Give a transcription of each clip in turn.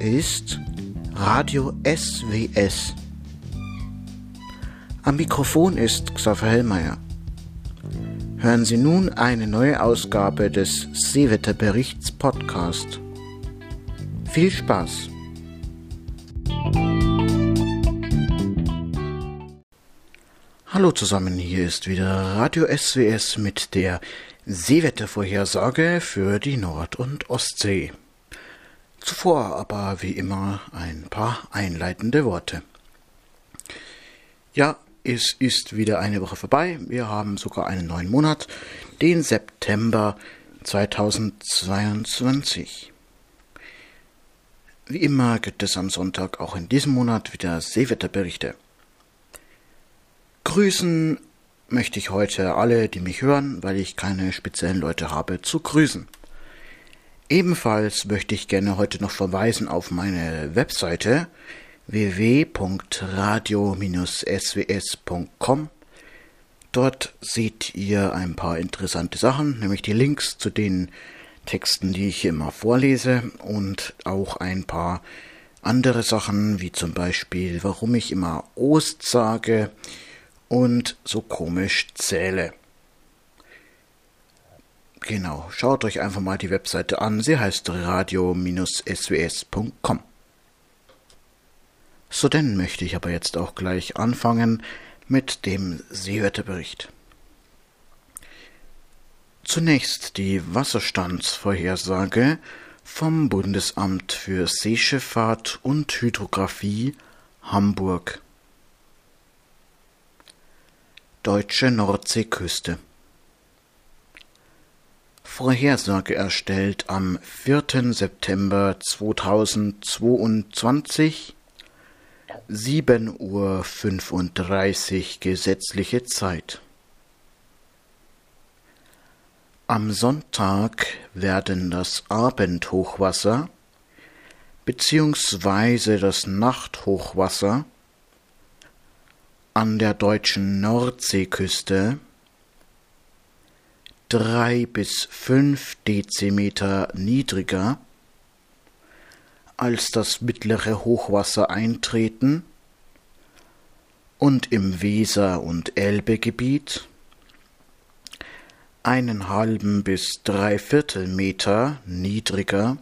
Ist Radio SWS. Am Mikrofon ist Xaver Hellmeier. Hören Sie nun eine neue Ausgabe des Seewetterberichts Podcast. Viel Spaß! Hallo zusammen, hier ist wieder Radio SWS mit der Seewettervorhersage für die Nord- und Ostsee. Zuvor aber wie immer ein paar einleitende Worte. Ja, es ist wieder eine Woche vorbei. Wir haben sogar einen neuen Monat, den September 2022. Wie immer gibt es am Sonntag auch in diesem Monat wieder Seewetterberichte. Grüßen möchte ich heute alle, die mich hören, weil ich keine speziellen Leute habe, zu grüßen. Ebenfalls möchte ich gerne heute noch verweisen auf meine Webseite www.radio-sws.com. Dort seht ihr ein paar interessante Sachen, nämlich die Links zu den Texten, die ich hier immer vorlese und auch ein paar andere Sachen, wie zum Beispiel, warum ich immer Ost sage und so komisch zähle. Genau, schaut euch einfach mal die Webseite an. Sie heißt radio-sws.com. So denn möchte ich aber jetzt auch gleich anfangen mit dem Seewetterbericht. Zunächst die Wasserstandsvorhersage vom Bundesamt für Seeschifffahrt und Hydrographie Hamburg. Deutsche Nordseeküste. Vorhersage erstellt am 4. September 2022, 7 Uhr 35 gesetzliche Zeit. Am Sonntag werden das Abendhochwasser bzw. das Nachthochwasser an der deutschen Nordseeküste drei bis fünf Dezimeter niedriger als das mittlere Hochwasser eintreten und im Weser- und Elbegebiet einen halben bis dreiviertel Meter niedriger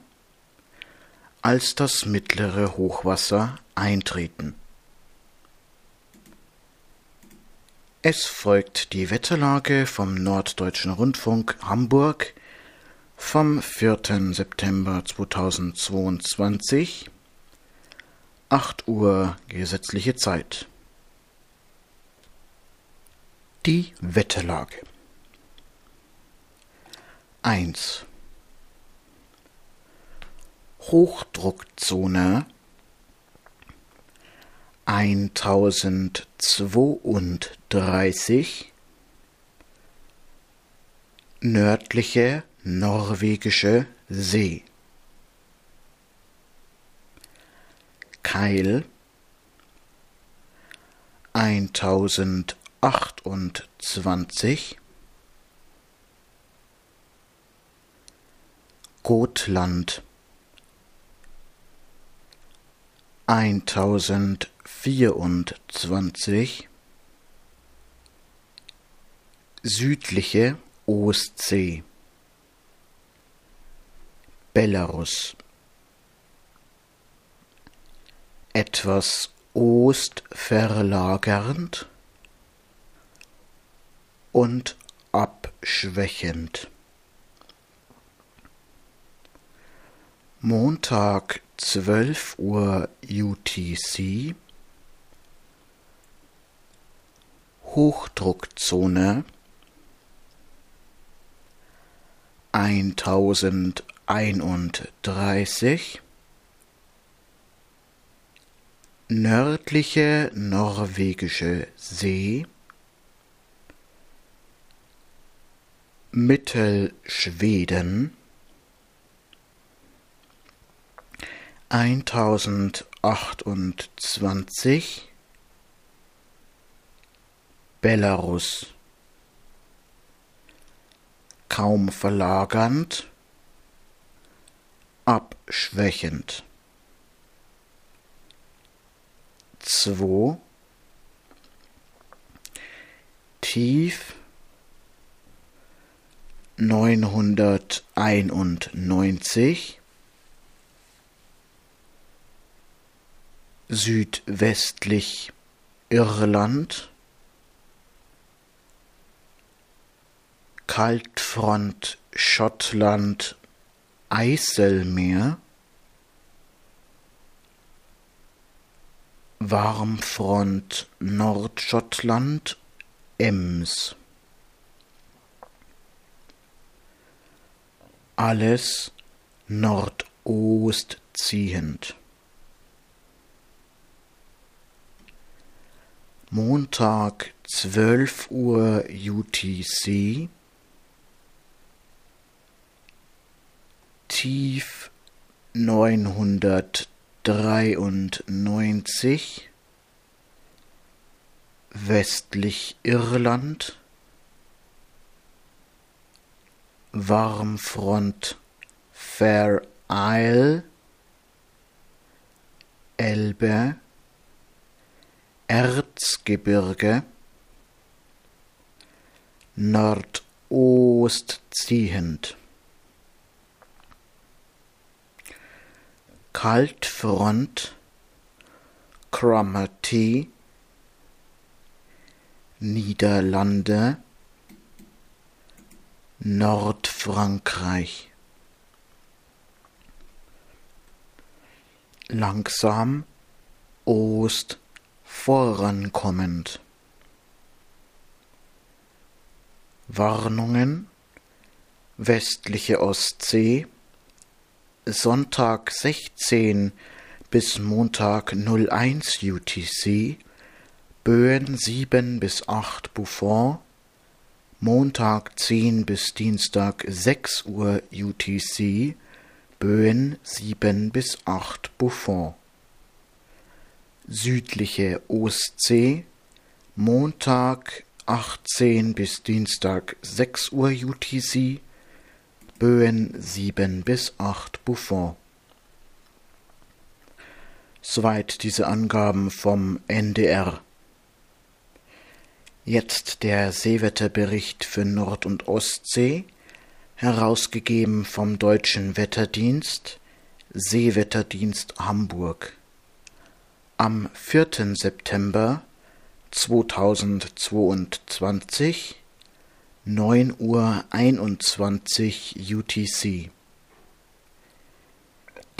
als das mittlere Hochwasser eintreten. Es folgt die Wetterlage vom Norddeutschen Rundfunk Hamburg vom 4. September 2022, 8 Uhr gesetzliche Zeit. Die Wetterlage 1 Hochdruckzone 1032 nördliche norwegische See. Keil. 1028 Gotland. 1024 südliche Ostsee. Belarus. Etwas ostverlagernd und abschwächend. Montag 12 Uhr UTC Hochdruckzone 1031 nördliche norwegische See. Mittelschweden. Eintausendachtundzwanzig. Belarus kaum verlagernd, abschwächend. 2 tief. 991 südwestlich Irland. Kaltfront Schottland Eiselmeer Warmfront Nordschottland Ems alles Nordost ziehend. Montag 12 Uhr UTC tief 993 westlich Irland. Warmfront Fair Isle Elbe. Erzgebirge. Nordost ziehend Kaltfront Cromarty Niederlande Nordfrankreich. Langsam Ost vorankommend. Warnungen westliche Ostsee Sonntag 16 bis Montag 01 UTC Böen 7 bis 8 Buffon Montag 10 bis Dienstag 6 Uhr UTC, Böen 7 bis 8 Buffon. Südliche Ostsee, Montag 18 bis Dienstag 6 Uhr UTC, Böen 7 bis 8 Buffon. Soweit diese Angaben vom NDR. Jetzt der Seewetterbericht für Nord- und Ostsee, herausgegeben vom Deutschen Wetterdienst, Seewetterdienst Hamburg. Am 4. September 2022 9 Uhr 21 UTC.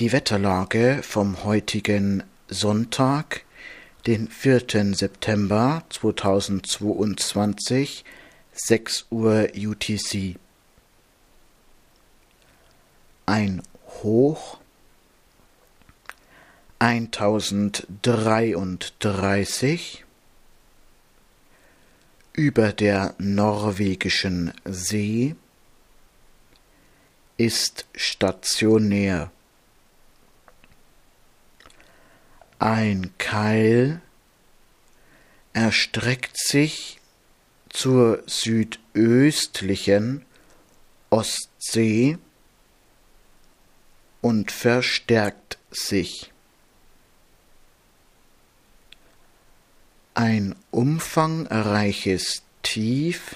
Die Wetterlage vom heutigen Sonntag, den 4. September 2022, 6 Uhr UTC. Ein Hoch 1033 über der norwegischen See ist stationär. Ein Keil erstreckt sich zur südöstlichen Ostsee und verstärkt sich. Ein umfangreiches Tief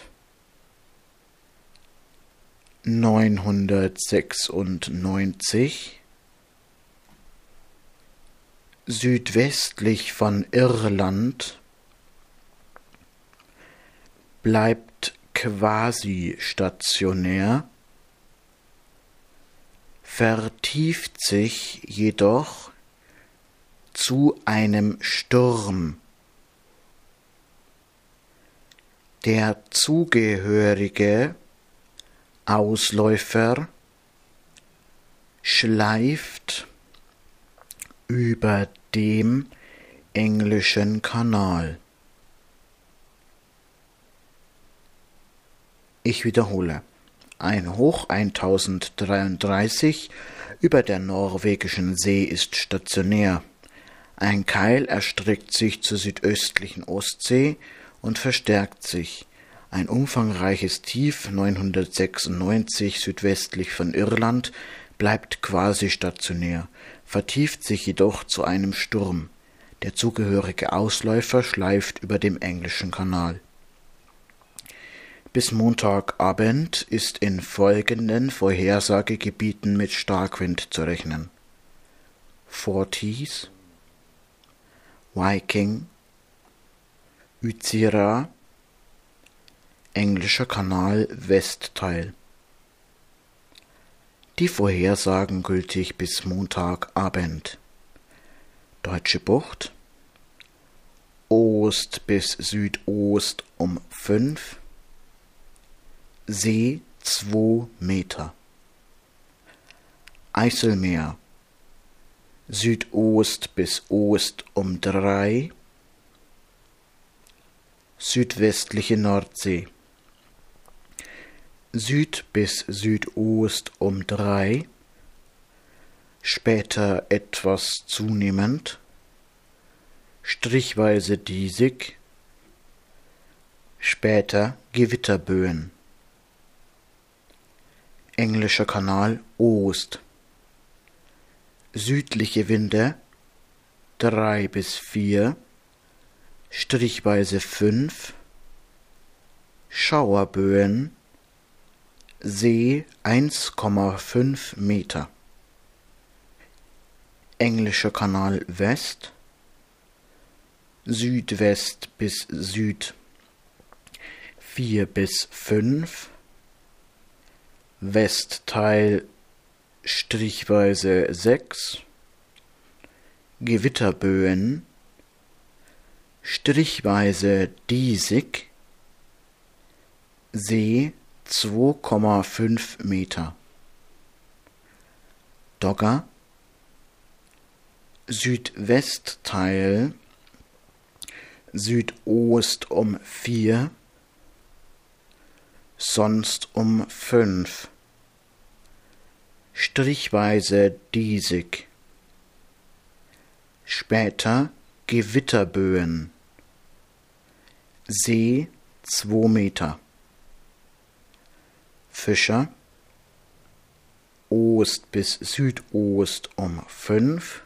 996 südwestlich von Irland bleibt quasi stationär, vertieft sich jedoch zu einem Sturm. Der zugehörige Ausläufer schleift über dem englischen Kanal. Ich wiederhole. Ein Hoch 1033 über der norwegischen See ist stationär. Ein Keil erstreckt sich zur südöstlichen Ostsee und verstärkt sich. Ein umfangreiches Tief 996 südwestlich von Irland bleibt quasi stationär vertieft sich jedoch zu einem Sturm. Der zugehörige Ausläufer schleift über dem Englischen Kanal. Bis Montagabend ist in folgenden Vorhersagegebieten mit Starkwind zu rechnen. Forties, Viking, Uzira, Englischer Kanal Westteil. Die Vorhersagen gültig bis Montagabend. Deutsche Bucht Ost bis Südost um fünf See zwei Meter. Eiselmeer Südost bis Ost um drei. Südwestliche Nordsee Süd bis Südost um drei. Später etwas zunehmend. Strichweise diesig. Später Gewitterböen. Englischer Kanal Ost. Südliche Winde drei bis vier, strichweise fünf, Schauerböen, See 1,5 Meter. Englischer Kanal West, Südwest bis Süd. Vier bis fünf, Westteil strichweise sechs, Gewitterböen, strichweise diesig, See 2,5 Meter. Dogger, Südwestteil, Südost um vier, sonst um fünf. Strichweise diesig. Später Gewitterböen. See zwei Meter. Fischer Ost bis Südost um fünf.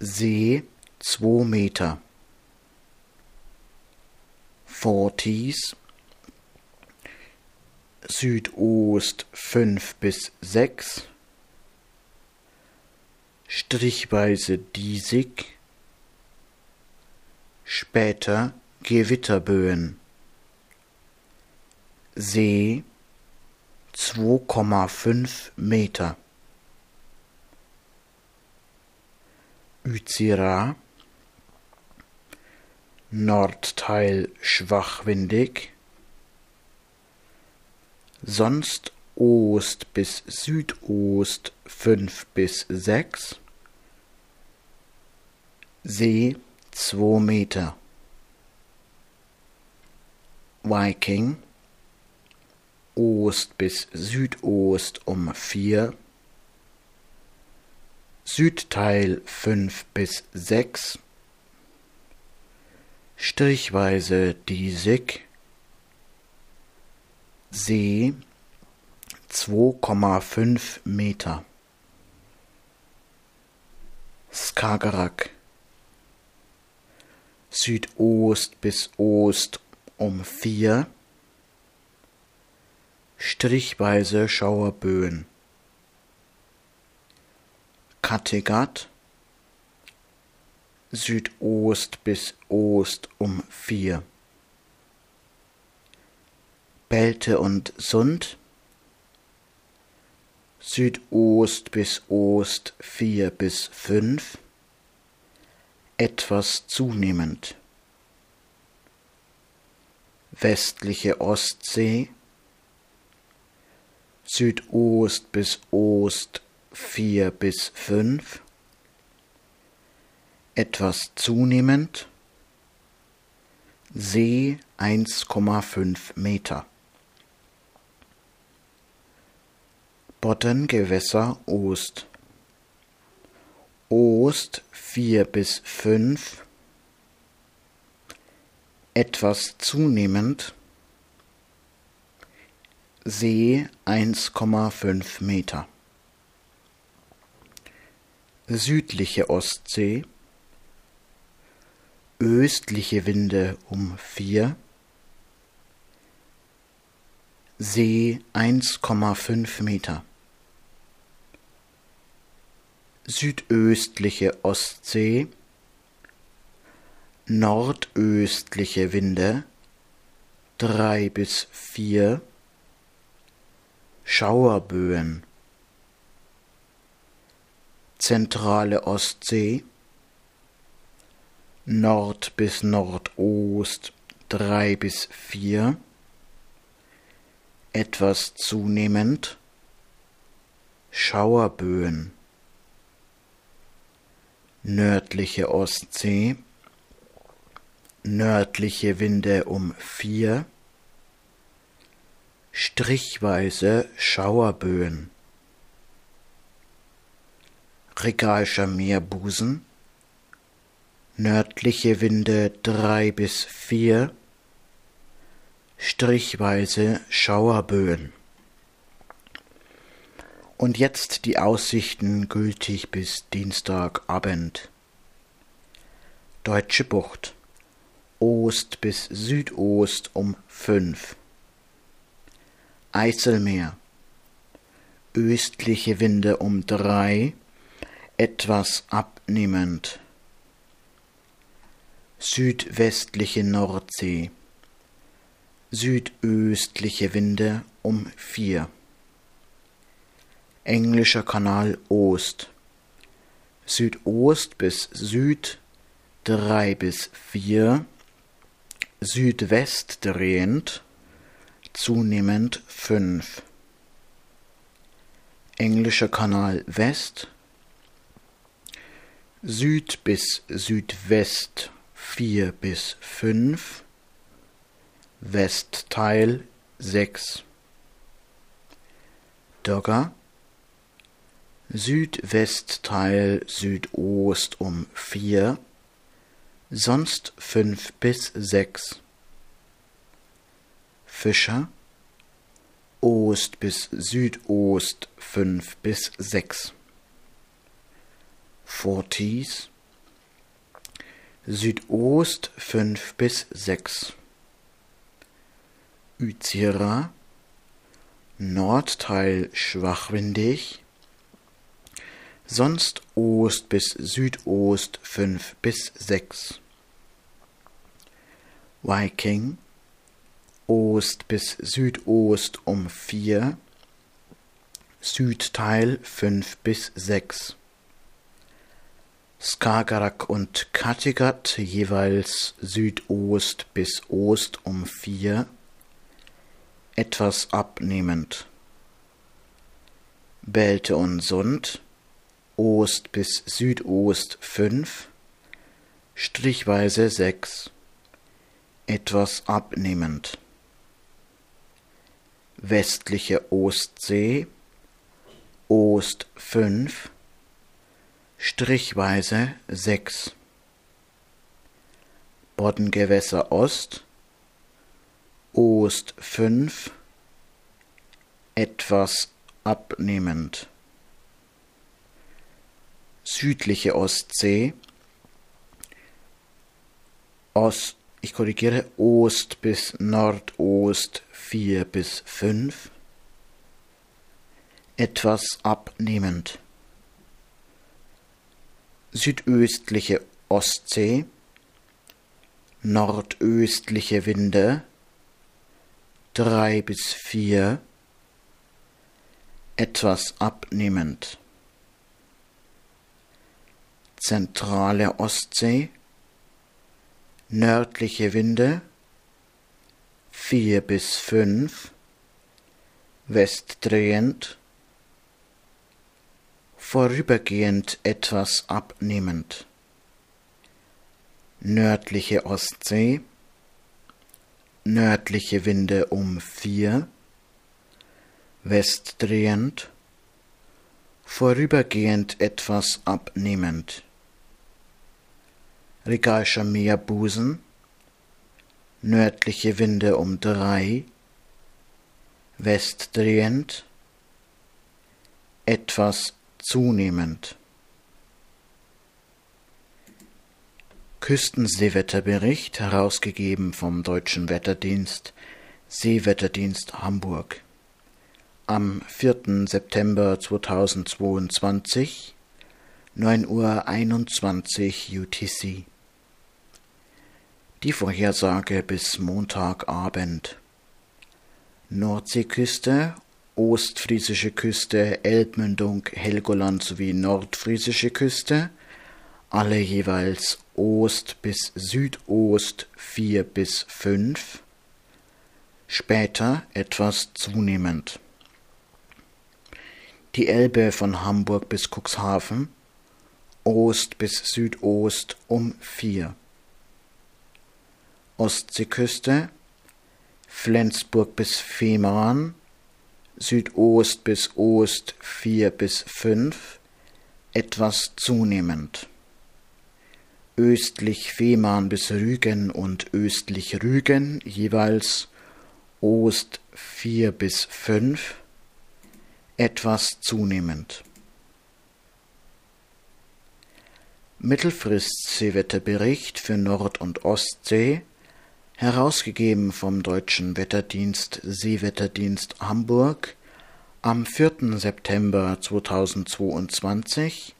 See zwei Meter. Forties Südost fünf bis sechs. Strichweise diesig. Später Gewitterböen. See 2,5 Meter. Uzira Nordteil schwachwindig, sonst Ost bis Südost fünf bis sechs, See zwei Meter. Viking Ost bis Südost um vier, Südteil fünf bis sechs, strichweise diesig, See 2,5 Meter. Skagerrak Südost bis Ost um vier, strichweise Schauerböen. Kattegat Südost bis Ost um vier. Belte und Sund Südost bis Ost vier bis fünf, etwas zunehmend. Westliche Ostsee Südost bis Ost vier bis fünf, etwas zunehmend, See 1,5 Meter. Bottengewässer Ost. Ost 4 bis 5, etwas zunehmend, See 1,5 Meter. südliche Ostsee, östliche Winde um 4, See 1,5 Meter, südöstliche Ostsee, nordöstliche Winde 3 bis 4, Schauerböen, zentrale Ostsee, Nord bis Nordost 3 bis 4, etwas zunehmend, Schauerböen, nördliche Ostsee, nördliche Winde um 4, strichweise Schauerböen. Regalscher Meerbusen, nördliche Winde drei bis vier, strichweise Schauerböen. Und jetzt die Aussichten gültig bis Dienstagabend. Deutsche Bucht. Ost bis Südost um fünf. Eiselmeer. Östliche Winde um drei, etwas abnehmend. Südwestliche Nordsee. Südöstliche Winde um vier. Englischer Kanal Ost. Südost bis Süd drei bis vier. Südwest drehend zunehmend fünf. Englischer Kanal West Süd bis Südwest vier bis fünf, Westteil sechs. Dogger Südwestteil Südost um vier, sonst fünf bis sechs. Fischer Ost bis Südost fünf bis sechs. Forties Südost fünf bis sechs. Uzira Nordteil schwachwindig, sonst Ost bis Südost fünf bis sechs. Viking Ost bis Südost um vier, Südteil fünf bis sechs. Skagerrak und Kattegat jeweils Südost bis Ost um vier, etwas abnehmend. Belte und Sund Ost bis Südost fünf, strichweise sechs, etwas abnehmend westliche Ostsee, Ost 5, strichweise 6. Boddengewässer Ost, Ost 5, etwas abnehmend. Südliche Ostsee, Ost ich korrigiere, Ost bis Nordost 4 bis 5, etwas abnehmend. Südöstliche Ostsee, nordöstliche Winde. 3 bis 4, etwas abnehmend. Zentrale Ostsee, nördliche Winde vier bis fünf, westdrehend, vorübergehend etwas abnehmend. Nördliche Ostsee, nördliche Winde um vier, westdrehend, vorübergehend etwas abnehmend. Rigaischer Meerbusen, nördliche Winde um drei, westdrehend, etwas zunehmend. Küstenseewetterbericht, herausgegeben vom Deutschen Wetterdienst, Seewetterdienst Hamburg. Am 4. September 2022, 9.21 Uhr UTC. Die Vorhersage bis Montagabend. Nordseeküste, Ostfriesische Küste, Elbmündung, Helgoland sowie Nordfriesische Küste, alle jeweils Ost bis Südost 4 bis 5, später etwas zunehmend. Die Elbe von Hamburg bis Cuxhaven Ost bis Südost um 4. Ostseeküste Flensburg bis Fehmarn Südost bis Ost 4 bis 5, etwas zunehmend östlich Fehmarn bis Rügen und östlich Rügen jeweils Ost 4 bis 5, etwas zunehmend. Mittelfrist-Seewetterbericht für Nord- und Ostsee, herausgegeben vom Deutschen Wetterdienst Seewetterdienst Hamburg am 4. September 2022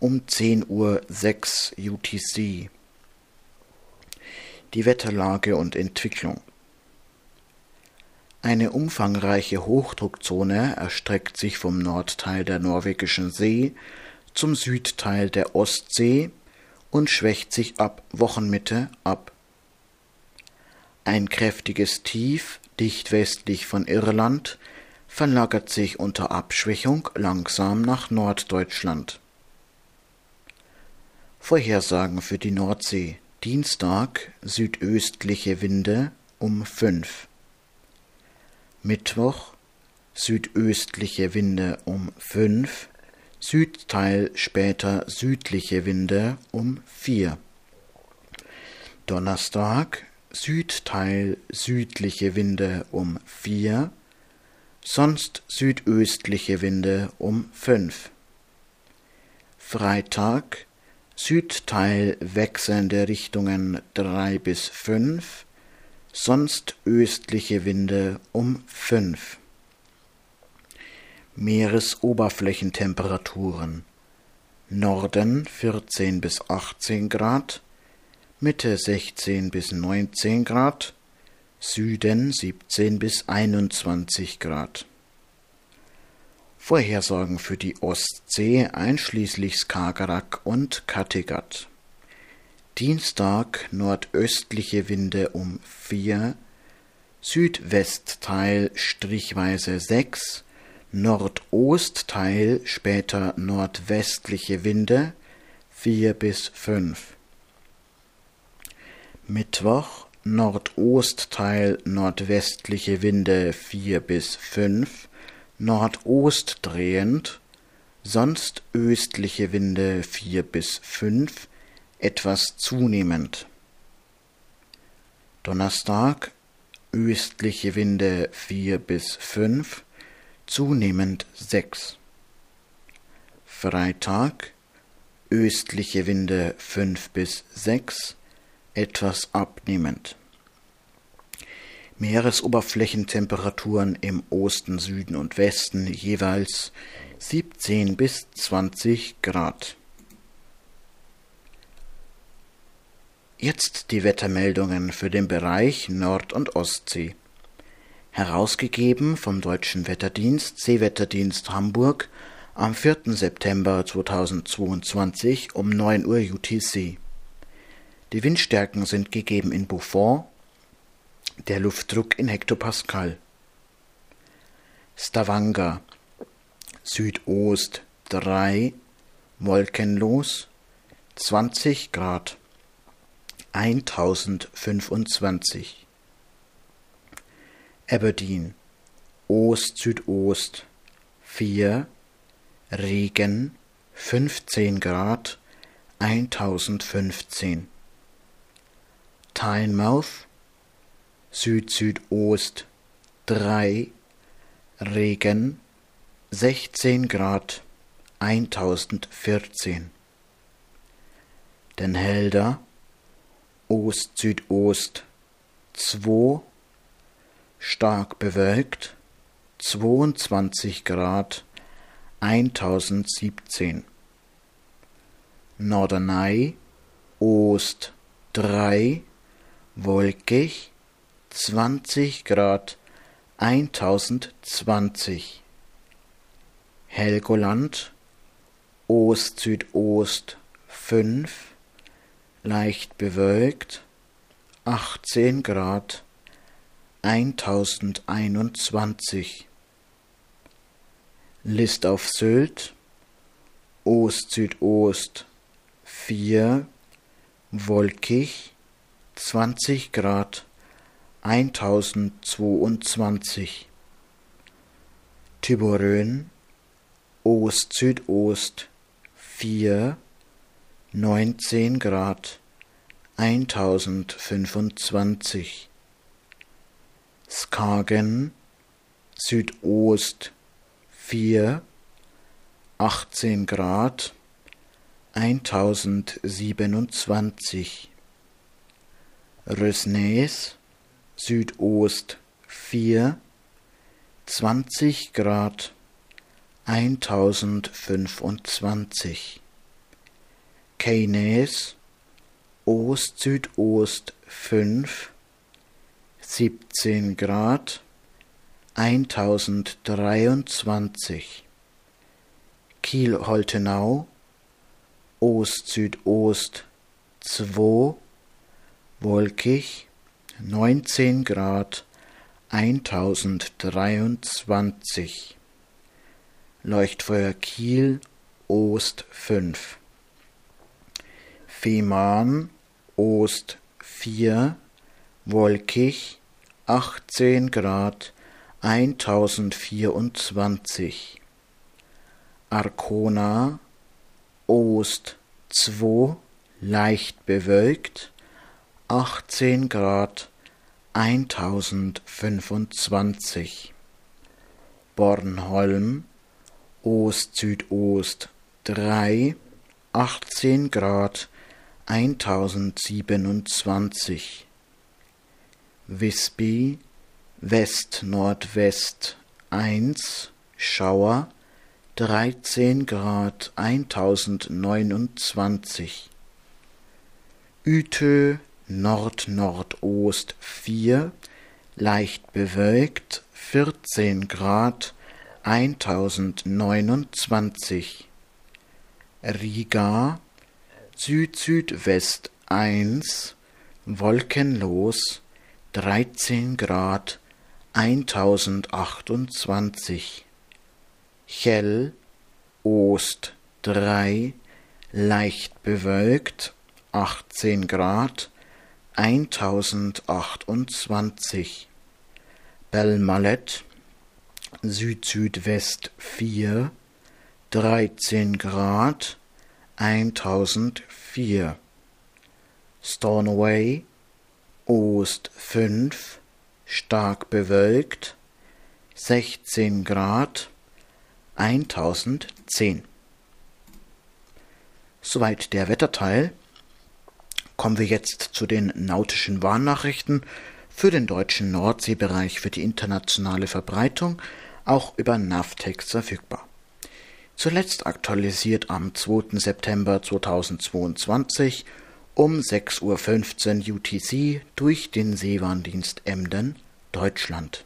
um 10.06 Uhr UTC. Die Wetterlage und Entwicklung. Eine umfangreiche Hochdruckzone erstreckt sich vom Nordteil der Norwegischen See zum Südteil der Ostsee und schwächt sich ab Wochenmitte ab. Ein kräftiges Tief, dicht westlich von Irland, verlagert sich unter Abschwächung langsam nach Norddeutschland. Vorhersagen für die Nordsee. Dienstag südöstliche Winde um 5. Mittwoch südöstliche Winde um 5. Südteil später südliche Winde um 4. Donnerstag Südteil südliche Winde um 4. Sonst südöstliche Winde um 5. Freitag Südteil wechselnde Richtungen 3 bis 5, sonst östliche Winde um 5. Meeresoberflächentemperaturen Norden 14 bis 18 Grad, Mitte 16 bis 19 Grad, Süden 17 bis 21 Grad. Vorhersagen für die Ostsee einschließlich Skagerrak und Kattegat. Dienstag nordöstliche Winde um 4, Südwestteil strichweise 6, Nordostteil später nordwestliche Winde 4 bis 5. Mittwoch Nordostteil nordwestliche Winde 4 bis 5, Nordost drehend, sonst östliche Winde 4 bis 5, etwas zunehmend. Donnerstag östliche Winde 4 bis 5, zunehmend 6. Freitag östliche Winde 5 bis 6, etwas abnehmend. Meeresoberflächentemperaturen im Osten, Süden und Westen jeweils 17 bis 20 Grad. Jetzt die Wettermeldungen für den Bereich Nord- und Ostsee. Herausgegeben vom Deutschen Wetterdienst Seewetterdienst Hamburg am 4. September 2022 um 9 Uhr UTC. Die Windstärken sind gegeben in Buffon der Luftdruck in Hektopascal. Stavanger Südost 3 wolkenlos 20 Grad 1025 Aberdeen Ost-Südost 4 Regen 15 Grad 1015 Tynemouth Süd-Südost 3 Regen 16 Grad 1014 Den Helder Ost-Südost 2, stark bewölkt 22 Grad 1017. Norderney Ost 3, wolkig 20 Grad 1020. Helgoland Ost-Südost 5, leicht bewölkt 18 Grad 1021. List auf Sylt Ost-Südost 4, wolkig 20 Grad 1022. Tiborön Ost-Südost 4, 19 Grad 1025. Skagen Südost 4, 18 Grad 1027. Rösnäs Südost 4, 20 Grad 1025. Keynes Ost-Südost 5, 17 Grad 1023. Kiel-Holtenau Ost-Südost 2, wolkig 19 Grad 1023. Leuchtfeuer Kiel Ost 5. Fehmarn Ost 4, wolkig 18 Grad 1024. Arkona Ost 2, leicht bewölkt 18 Grad 1025. Bornholm Ost-Südost 3, 18 Grad 1027. Visby West-Nordwest 1, Schauer 13 Grad 1029. Utö Nord-Nordost 4, leicht bewölkt 14 Grad 1029 Riga Süd-Südwest 1 wolkenlos 13 Grad 1028 Chell Ost 3 leicht bewölkt 18 Grad 1028 Belmallet Süd-Südwest 4, 13 Grad, 1004. Stornoway, Ost 5, stark bewölkt, 16 Grad, 1010. Soweit der Wetterteil. Kommen wir jetzt zu den nautischen Warnnachrichten für den deutschen Nordseebereich für die internationale Verbreitung auch über Navtex verfügbar. Zuletzt aktualisiert am 2. September 2022 um 6.15 Uhr UTC durch den Seewarndienst Emden, Deutschland.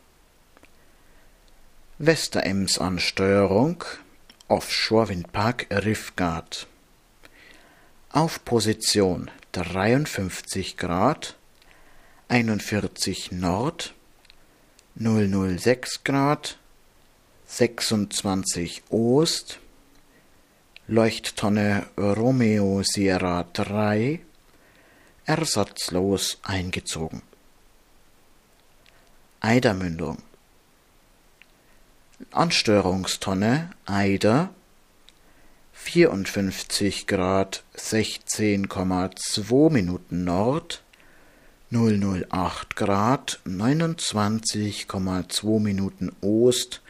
Westerems Ansteuerung Offshore-Windpark Riffgard auf Position 53 Grad 41 Nord 006 Grad 26 Ost, Leuchttonne Romeo Sierra 3, ersatzlos eingezogen. Eidermündung Ansteuerungstonne Eider 54 Grad 16,2 Minuten Nord 008 Grad 29,2 Minuten Ost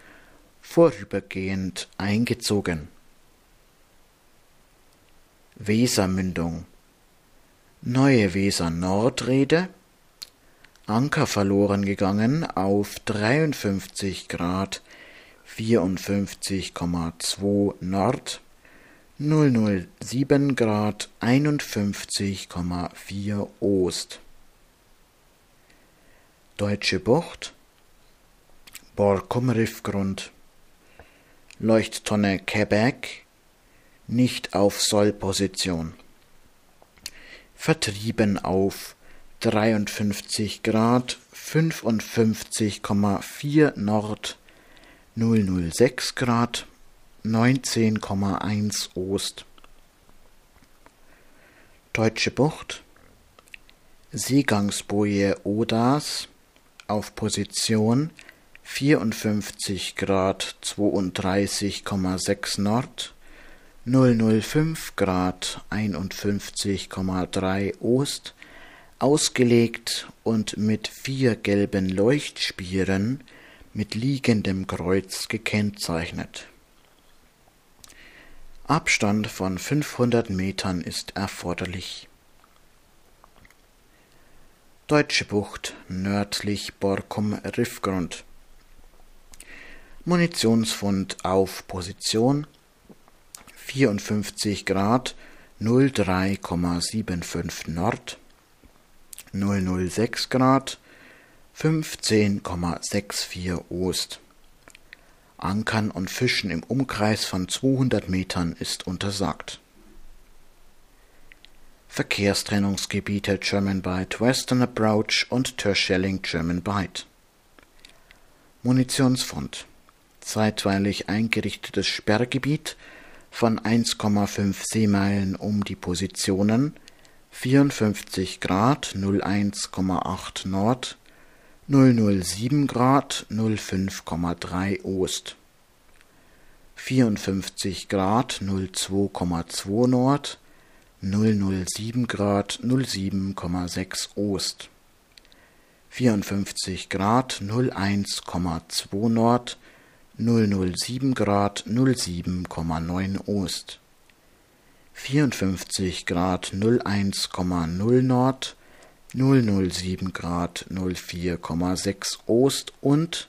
vorübergehend eingezogen. Wesermündung. Neue Weser Nordrede, Anker verloren gegangen auf 53 Grad 54,2 Nord, 007 Grad 51,4 Ost. Deutsche Bucht, Borkum Riffgrund, Leuchttonne Quebec, nicht auf Sollposition. Vertrieben auf 53 Grad 55,4 Nord 006 Grad 19,1 Ost. Deutsche Bucht Seegangsboje Odas auf Position 54 Grad 32,6 Nord 005 Grad 51,3 Ost ausgelegt und mit vier gelben Leuchtspieren mit liegendem Kreuz gekennzeichnet. Abstand von 500 Metern ist erforderlich. Deutsche Bucht nördlich Borkum Riffgrund. Munitionsfund auf Position 54 Grad 03,75 Nord 006 Grad 15,64 Ost. Ankern und Fischen im Umkreis von 200 Metern ist untersagt. Verkehrstrennungsgebiete German Bight Western Approach und Terschelling German Bight. Munitionsfund. Zeitweilig eingerichtetes Sperrgebiet von 1,5 Seemeilen um die Positionen 54 Grad 01,8 Nord 007 Grad 05,3 Ost. 54 Grad 02,2 Nord. 007 Grad 07,6 Ost. 54 Grad 01,2 Nord. 007 Grad 07,9 Ost. 54 Grad 01,0 Nord 007 Grad 04,6 Ost und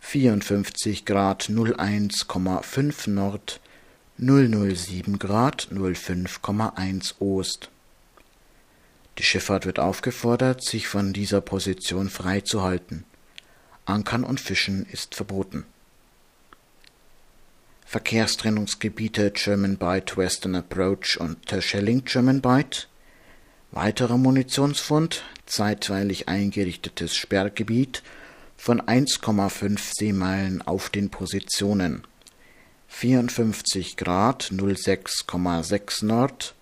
54 Grad 01,5 Nord 007 Grad 05,1 Ost. Die Schifffahrt wird aufgefordert, sich von dieser Position freizuhalten. Ankern und Fischen ist verboten. Verkehrstrennungsgebiete German Bight Western Approach und Terschelling German Bight, weiterer Munitionsfund, zeitweilig eingerichtetes Sperrgebiet von 1,5 Seemeilen auf den Positionen. 54 Grad 06,6 Nord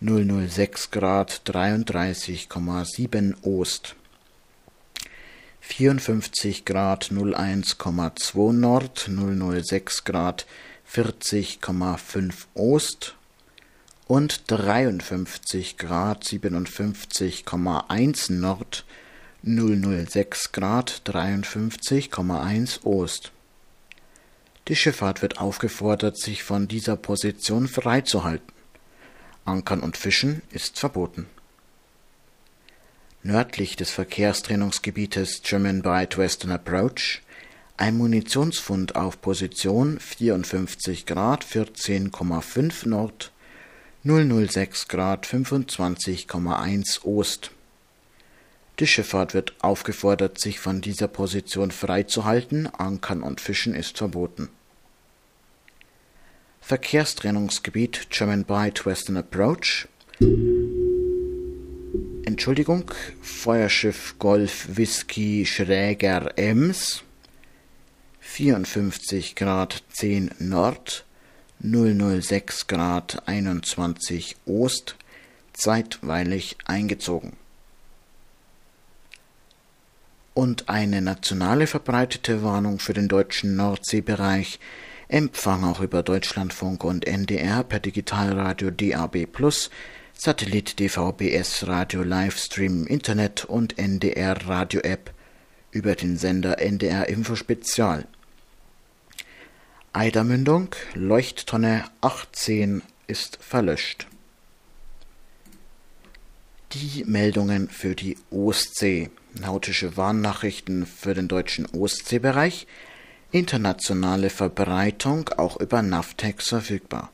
006 Grad 33,7 Ost. 54 Grad 01,2 Nord 006 Grad 40,5 Ost und 53 Grad 57,1 Nord 006 Grad 53,1 Ost. Die Schifffahrt wird aufgefordert, sich von dieser Position freizuhalten. Ankern und Fischen ist verboten. Nördlich des Verkehrstrennungsgebietes German Bight Western Approach ein Munitionsfund auf Position 54 Grad 14,5 Nord 006 Grad 25,1 Ost. Die Schifffahrt wird aufgefordert, sich von dieser Position freizuhalten, Ankern und Fischen ist verboten. Verkehrstrennungsgebiet German Bight Western Approach Entschuldigung, Feuerschiff Golf Whisky Schräger Ems 54 Grad 10 Nord 006 Grad 21 Ost zeitweilig eingezogen. Und eine nationale verbreitete Warnung für den deutschen Nordseebereich Empfang auch über Deutschlandfunk und NDR per Digitalradio DAB+, Satellit DVBS Radio Livestream Internet und NDR Radio App über den Sender NDR Info Spezial. Eidermündung, Leuchttonne 18 ist verlöscht. Die Meldungen für die Ostsee. Nautische Warnnachrichten für den deutschen Ostseebereich. Internationale Verbreitung auch über Navtex verfügbar.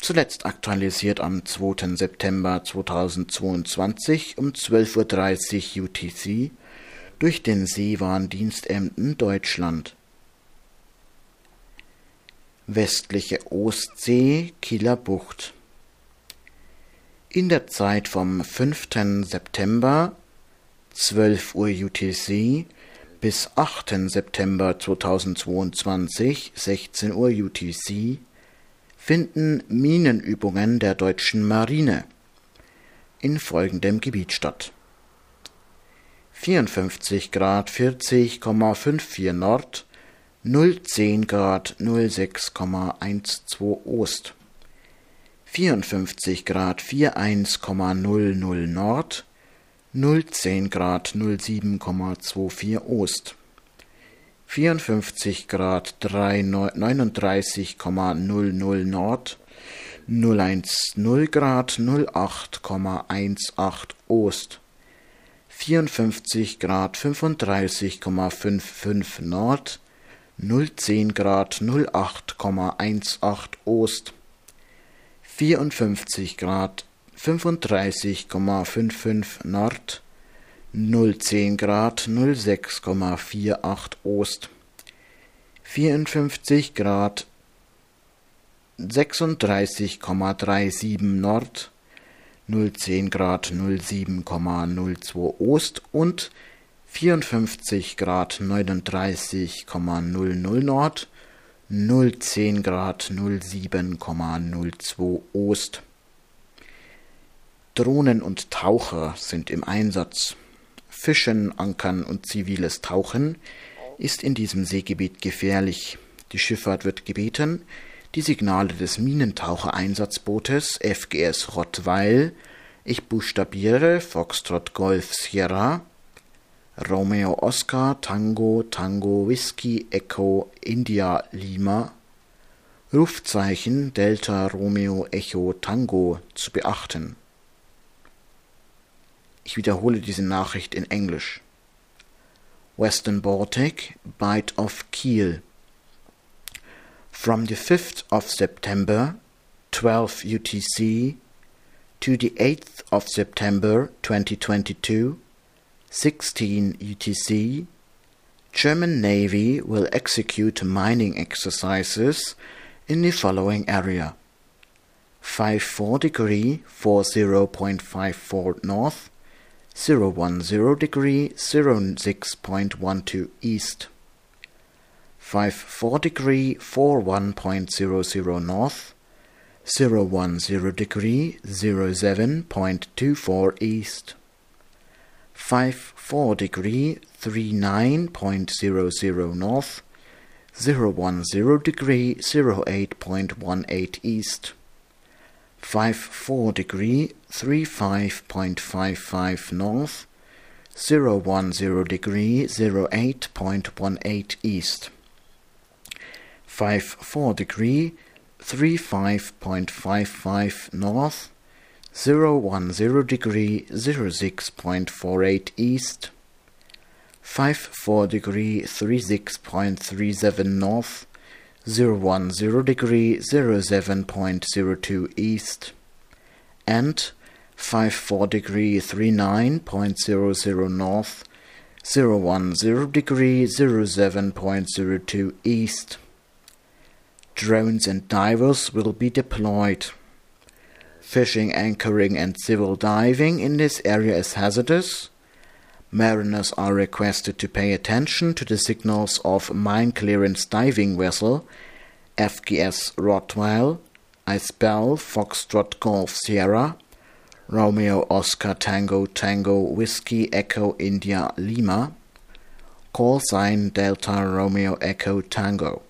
Zuletzt aktualisiert am 2. September 2022 um 12.30 Uhr UTC durch den Seewarndienst Emden Deutschland. Westliche Ostsee, Kieler Bucht. In der Zeit vom 5. September 12 Uhr UTC bis 8. September 2022 16 Uhr UTC finden Minenübungen der deutschen Marine in folgendem Gebiet statt: 54 Grad 40,54 Nord, 010 Grad 06,12 Ost, 54 Grad 41,00 Nord, 010 Grad 07,24 Ost. 54 Grad 39,00 Nord, 010 Grad 08,18 Ost, 54 Grad 35,55 Nord, 010 Grad 08,18 Ost, 54 Grad 35,55 Nord, 010 Grad 06,48 Ost, 54 Grad 36,37 Nord, 010 Grad 07,02 Ost und 54 Grad 39,00 Nord, 010 Grad 07,02 Ost. Drohnen und Taucher sind im Einsatz. Fischen, Ankern und ziviles Tauchen ist in diesem Seegebiet gefährlich. Die Schifffahrt wird gebeten, die Signale des Minentauchereinsatzbootes FGS Rottweil, ich buchstabiere Foxtrot Golf Sierra, Romeo Oscar Tango Tango Whisky Echo India Lima, Rufzeichen Delta Romeo Echo Tango zu beachten. Ich wiederhole diese Nachricht in Englisch. Western Baltic, Bight of Kiel. From the 5th of September, 12 UTC, to the 8th of September 2022, 16 UTC, German Navy will execute mining exercises in the following area. 54 degree 40.54 north, 010 degree 06.12 east, 54 degree 41.00 north, 010 degree 07.24 east, 54 degree 39.00 north, 010 degree 08.18 east, 54 degree 35.55 north, 010 degree 08.18 east, 54 degree 35.55 north, 010 degree 06.48 east, 54 degree 36.37 north, 010 degree 07.02 east, and 54 degree 39.00 north, 010 degree 07.02 east. Drones and divers will be deployed. Fishing, anchoring, and civil diving in this area is hazardous. Mariners are requested to pay attention to the signals of mine clearance diving vessel FGS Rottweil, Eisbell Foxtrot Golf Sierra, Romeo Oscar Tango Tango Whiskey Echo India Lima, Call sign Delta Romeo Echo Tango.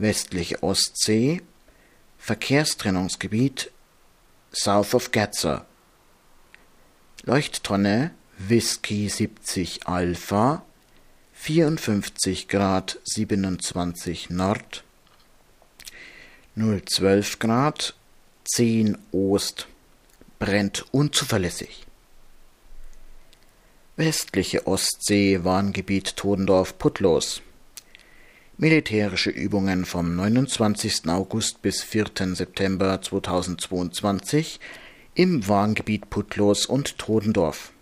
Westliche Ostsee, Verkehrstrennungsgebiet South of Getzer. Leuchttonne Whisky 70 Alpha 54 Grad 27 Nord 012 Grad 10 Ost brennt unzuverlässig. Westliche Ostsee, Warngebiet Todendorf-Puttlos. Militärische Übungen vom 29. August bis 4. September 2022 im Warngebiet Puttlos und Todendorf.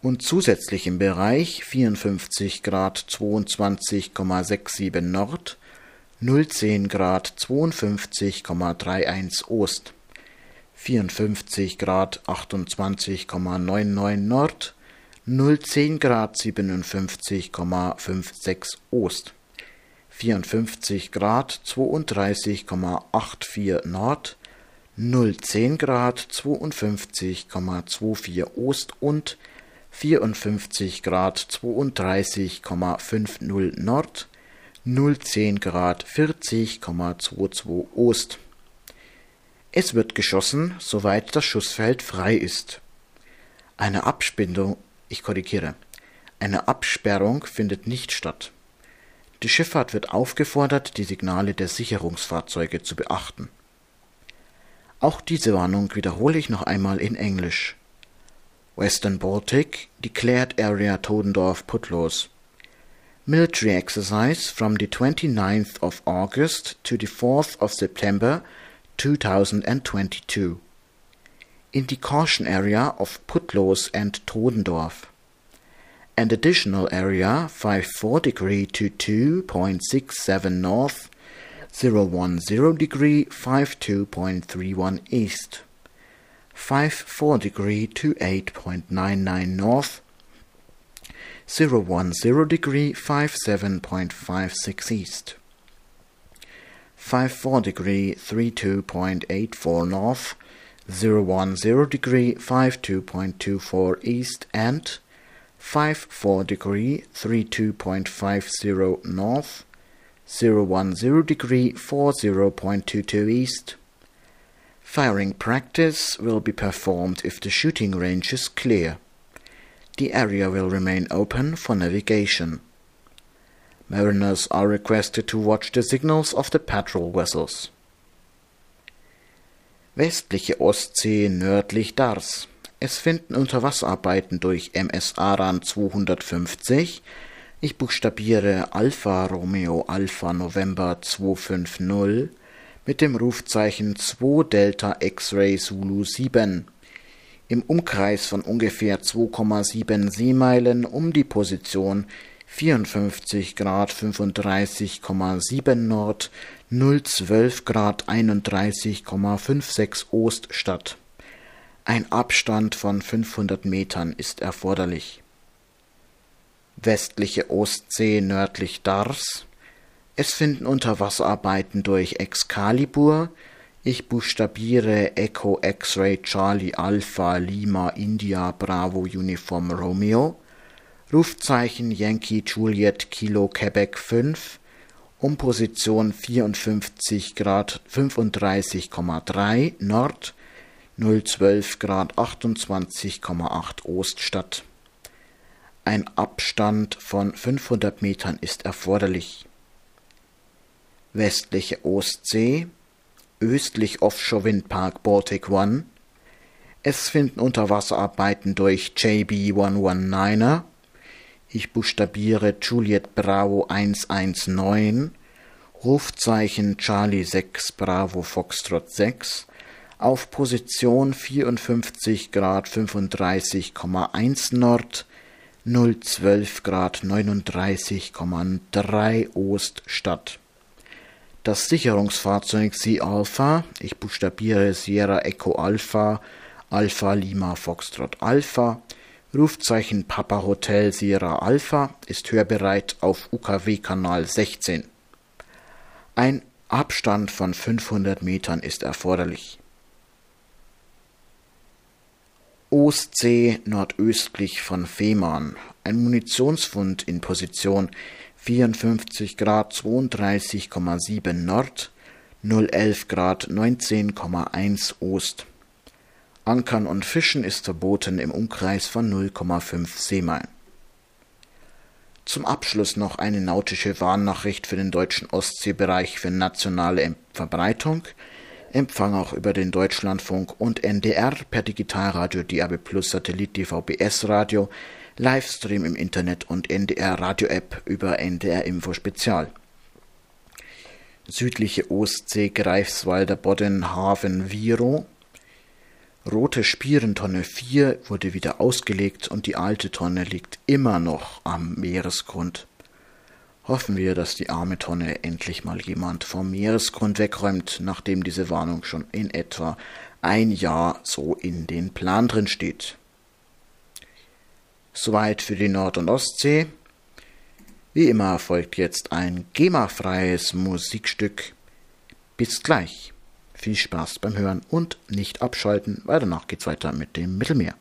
Und zusätzlich im Bereich 54 Grad 22,67 Nord, 010 Grad 52,31 Ost, 54 Grad 28,99 Nord, 010 Grad 57,56 Ost, 54 Grad 32,84 Nord, 010 Grad 52,24 Ost und 54 Grad 32,50 Nord, 010 Grad 40,22 Ost. Es wird geschossen, soweit das Schussfeld frei ist. Eine Abspindung ich korrigiere. Eine Absperrung findet nicht statt. Die Schifffahrt wird aufgefordert, die Signale der Sicherungsfahrzeuge zu beachten. Auch diese Warnung wiederhole ich noch einmal in Englisch. Western Baltic, declared area Todendorf Putlos. Military exercise from the 29th of August to the 4th of September 2022 in the caution area of Putlos and Todendorf. An additional area 54 degree to 2.67 north, 010 degree 52.31 east, 54 degree to 8.99 north, 010 degree 57.56 east, 54 degree 32.84 north, 010 degree 52.24 east and 54 degree 32.50 north 010 degree 40.22 east. Firing practice will be performed if the shooting range is clear. The area will remain open for navigation. Mariners are requested to watch the signals of the patrol vessels. Westliche Ostsee nördlich Dars. Es finden Unterwasserarbeiten durch MS Aran 250. Ich buchstabiere Alpha Romeo Alpha November 250 mit dem Rufzeichen 2 Delta X-Ray Zulu 7 im Umkreis von ungefähr 2,7 Seemeilen um die Position 54 Grad 35,7 Nord 012 Grad 31,56 Ost statt. Ein Abstand von 500 Metern ist erforderlich. Westliche Ostsee nördlich Dars. Es finden Unterwasserarbeiten durch Excalibur. Ich buchstabiere Echo X-Ray Charlie Alpha Lima India Bravo Uniform Romeo. Rufzeichen Yankee Juliet Kilo Quebec 5 um Position 54 Grad 35,3 Nord, 012 Grad 28,8 Ost statt. Ein Abstand von 500 Metern ist erforderlich. Westliche Ostsee, östlich Offshore Windpark Baltic One. Es finden Unterwasserarbeiten durch JB 119er ich buchstabiere Juliet Bravo 119, Rufzeichen Charlie 6 Bravo Foxtrot 6 auf Position 54 Grad 35,1 Nord, 012 Grad 39,3 Ost statt. Das Sicherungsfahrzeug Sea Alpha, ich buchstabiere Sierra Echo Alpha, Alpha Lima Foxtrot Alpha, Rufzeichen Papa Hotel Sierra Alpha ist hörbereit auf UKW-Kanal 16. Ein Abstand von 500 Metern ist erforderlich. Ostsee nordöstlich von Fehmarn. Ein Munitionsfund in Position 54 Grad 32,7 Nord, 011 Grad 19,1 Ost. Ankern und Fischen ist verboten im Umkreis von 0,5 Seemeilen. Zum Abschluss noch eine nautische Warnnachricht für den deutschen Ostseebereich für nationale Verbreitung. Empfang auch über den Deutschlandfunk und NDR per Digitalradio, DAB Plus, Satellit, DVB-S Radio, Livestream im Internet und NDR Radio App über NDR Info Spezial. Südliche Ostsee, Greifswalder Bodden, Hafen, Viro. Rote Spierentonne 4 wurde wieder ausgelegt und die alte Tonne liegt immer noch am Meeresgrund. Hoffen wir, dass die arme Tonne endlich mal jemand vom Meeresgrund wegräumt, nachdem diese Warnung schon in etwa ein Jahr so in den Plan drin steht. Soweit für die Nord- und Ostsee. Wie immer folgt jetzt ein GEMA-freies Musikstück. Bis gleich. Viel Spaß beim Hören und nicht abschalten, weil danach geht's weiter mit dem Mittelmeer.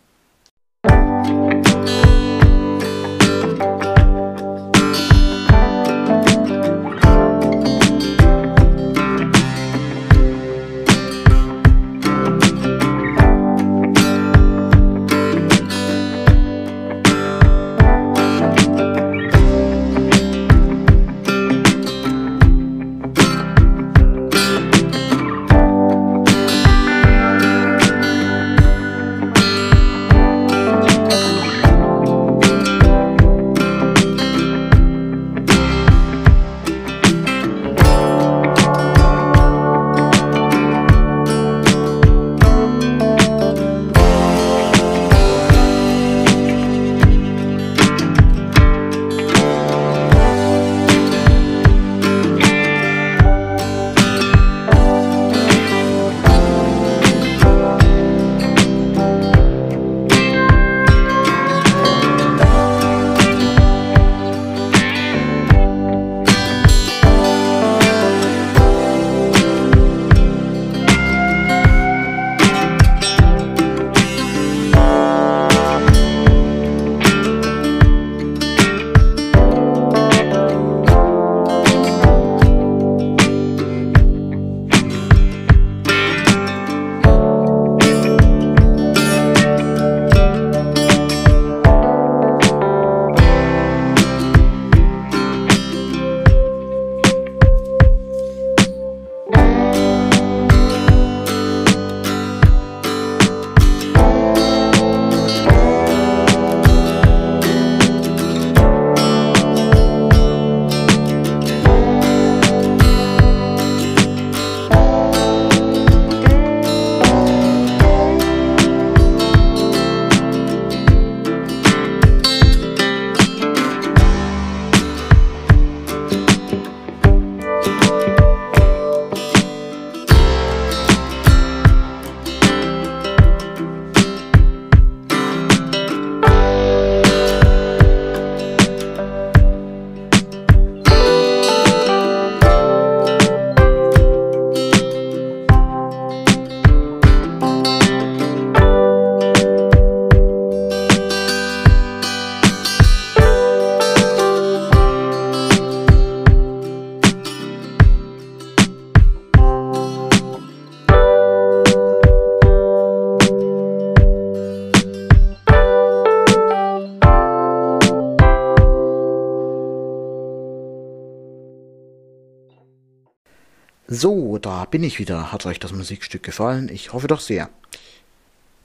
Bin ich wieder. Hat euch das Musikstück gefallen? Ich hoffe doch sehr.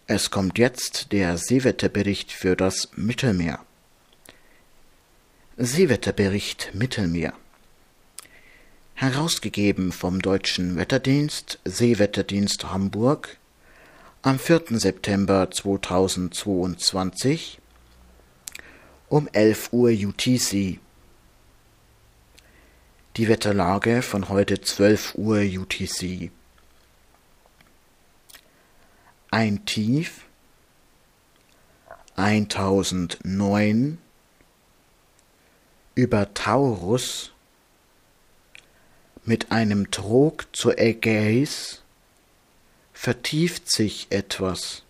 Es kommt jetzt der Seewetterbericht für das Mittelmeer. Seewetterbericht Mittelmeer. Herausgegeben vom Deutschen Wetterdienst, Seewetterdienst Hamburg, am 4. September 2022 um 11 Uhr UTC die Wetterlage von heute 12 Uhr UTC. Ein Tief 1009 über Taurus mit einem Trog zur Ägäis vertieft sich etwas.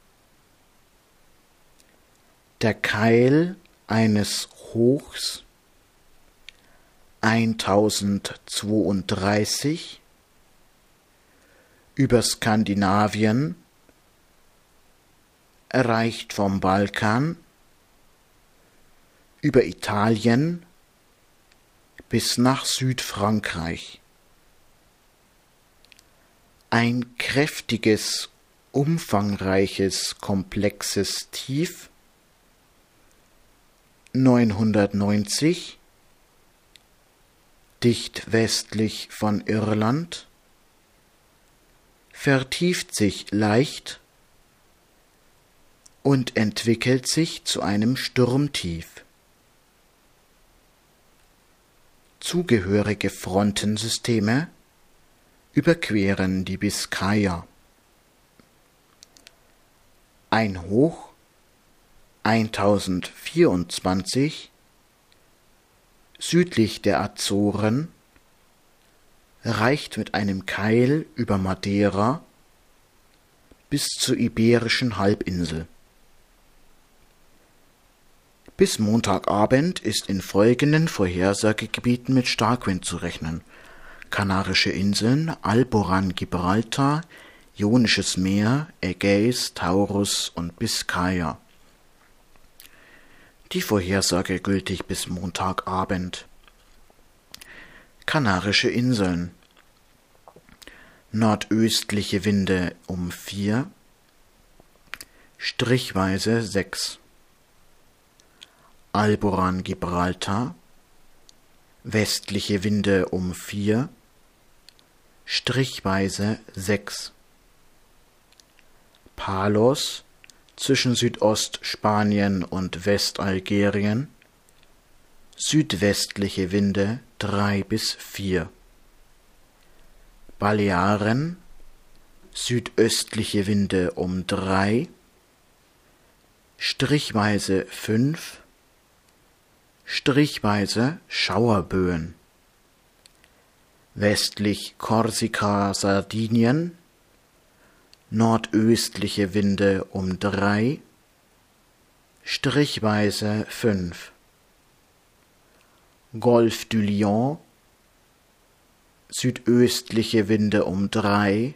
Der Keil eines Hochs 1032 über Skandinavien erreicht vom Balkan über Italien bis nach Südfrankreich. ein kräftiges, umfangreiches, komplexes Tief 990 dicht westlich von Irland vertieft sich leicht und entwickelt sich zu einem Sturmtief. Zugehörige Frontensysteme überqueren die Biskaya. Ein Hoch 1024 südlich der Azoren reicht mit einem Keil über Madeira bis zur Iberischen Halbinsel. Bis Montagabend ist in folgenden Vorhersagegebieten mit Starkwind zu rechnen. Kanarische Inseln, Alboran, Gibraltar, Ionisches Meer, Ägäis, Taurus und Biskaya. Die Vorhersage gültig bis Montagabend. Kanarische Inseln. Nordöstliche Winde um vier, strichweise sechs. Alboran Gibraltar, westliche Winde um vier, strichweise sechs. Palos zwischen Südostspanien und Westalgerien, südwestliche Winde drei bis vier. Balearen, südöstliche Winde um drei, strichweise fünf, strichweise Schauerböen. Westlich Korsika, Sardinien, nordöstliche Winde um drei, strichweise fünf. Golf du Lion, südöstliche Winde um drei,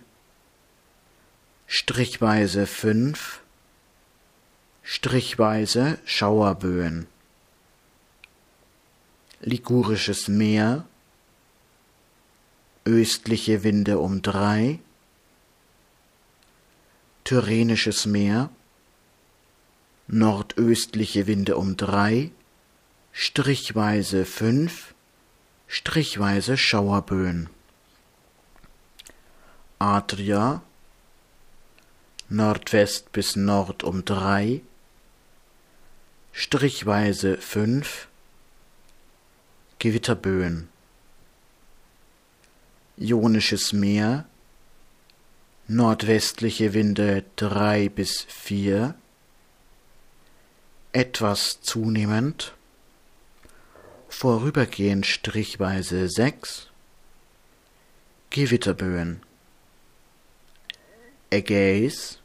strichweise fünf, strichweise Schauerböen. Ligurisches Meer, östliche Winde um drei, Tyrrhenisches Meer, nordöstliche Winde um drei, strichweise fünf, strichweise Schauerböen. Adria, Nordwest bis Nord um drei, strichweise fünf, Gewitterböen. Ionisches Meer, nordwestliche Winde drei bis vier, etwas zunehmend, vorübergehend strichweise sechs, Gewitterböen. Ägäis,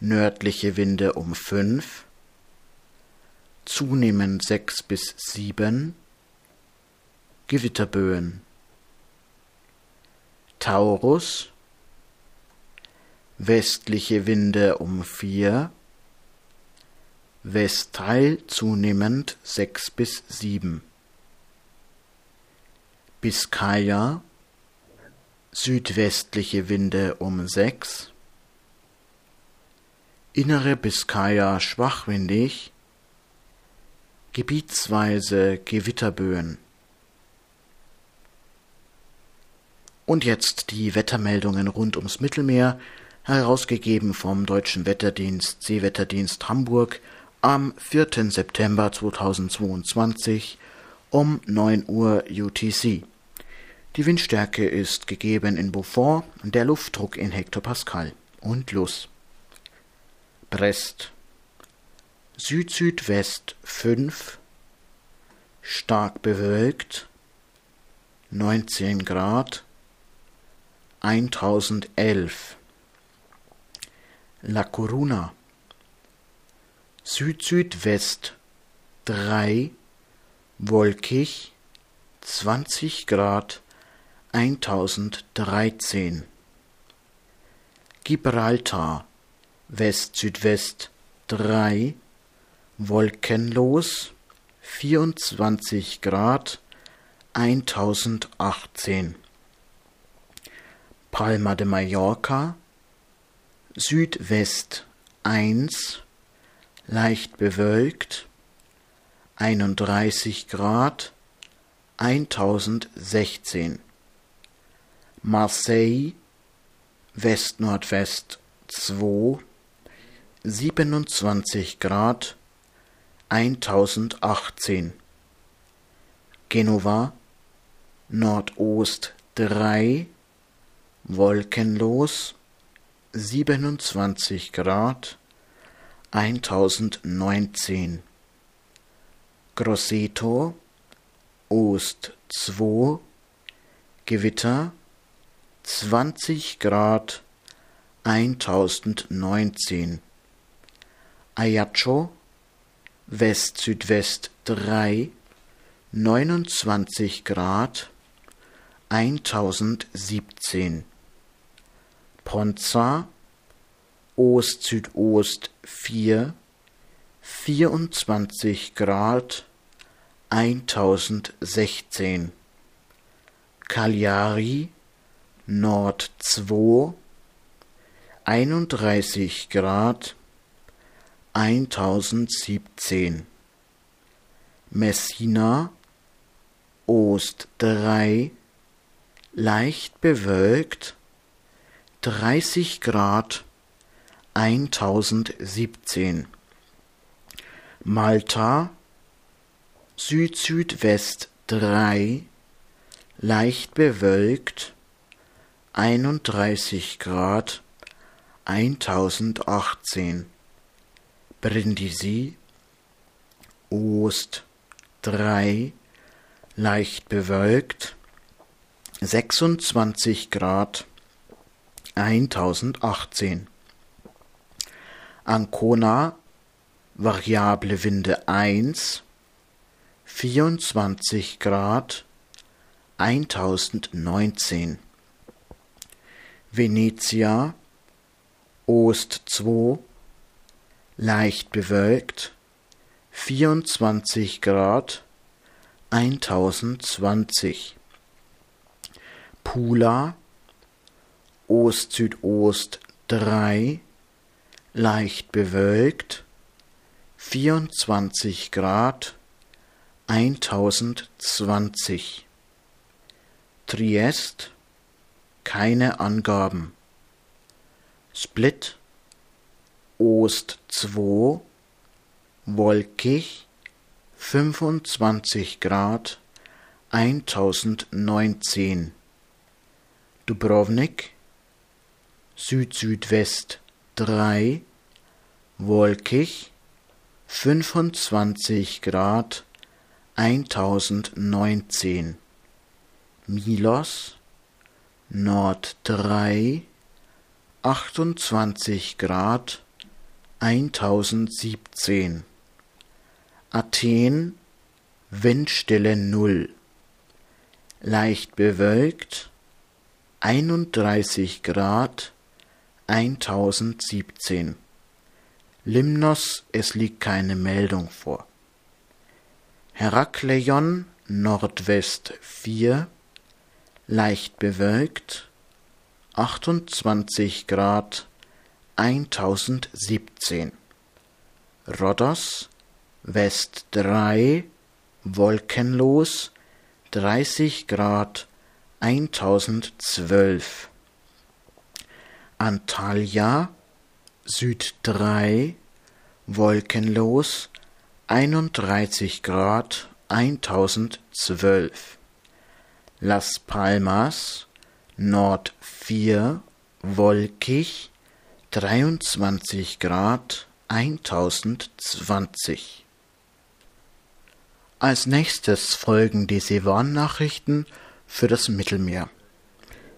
nördliche Winde um fünf, zunehmend sechs bis sieben, Gewitterböen. Taurus, westliche Winde um vier, Westteil zunehmend sechs bis sieben. Biskaya, südwestliche Winde um sechs, innere Biskaya schwachwindig, gebietsweise Gewitterböen. Und jetzt die Wettermeldungen rund ums Mittelmeer, herausgegeben vom Deutschen Wetterdienst Seewetterdienst Hamburg am 4. September 2022 um 9 Uhr UTC. Die Windstärke ist gegeben in Beaufort, der Luftdruck in Hektopascal. Und los. Brest Süd-Südwest 5, stark bewölkt, 19 Grad, 1011. La Coruna Süd-Südwest. 3, wolkig, 20 Grad, 1013. Gibraltar. West-Südwest. 3, wolkenlos. 24 Grad. 1018 Palma de Mallorca Südwest 1 leicht bewölkt 31 Grad 1016 Marseille West-Nordwest 2 27 Grad 1018 Genova Nordost 3 wolkenlos 27 Grad 1019 Grosseto Ost 2 Gewitter 20 Grad 1019 Ajaccio West-Südwest 3 29 Grad 1017 Ponza Ost-Südost 4 24 Grad 1016 Cagliari Nord 2 31 Grad 1017 Messina Ost 3 leicht bewölkt 30 Grad 1017 Malta Süd-Südwest 3 leicht bewölkt 31 Grad 1018 Brindisi Ost 3 leicht bewölkt 26 Grad 1018 Ancona variable Winde 1 24 Grad 1019 Venezia Ost 2 leicht bewölkt 24 Grad 1020 Pula Ost-Südost 3 leicht bewölkt 24 Grad 1020 Triest keine Angaben. Split Ost 2 wolkig 25 Grad 1019 Dubrovnik Süd-Südwest 3 wolkig 25 Grad 1019 Milos Nord 3 28 Grad 1017 Athen Windstille 0 leicht bewölkt 31 Grad 1017 Limnos es liegt keine Meldung vor. Herakleion Nordwest 4 leicht bewölkt 28 Grad 1017 Rhodos West 3 wolkenlos 30 Grad 1012 Antalya Süd 3 wolkenlos 31 Grad 1012 Las Palmas Nord 4 wolkig 23 Grad 1020 Als nächstes folgen die Sevan-Nachrichten für das Mittelmeer.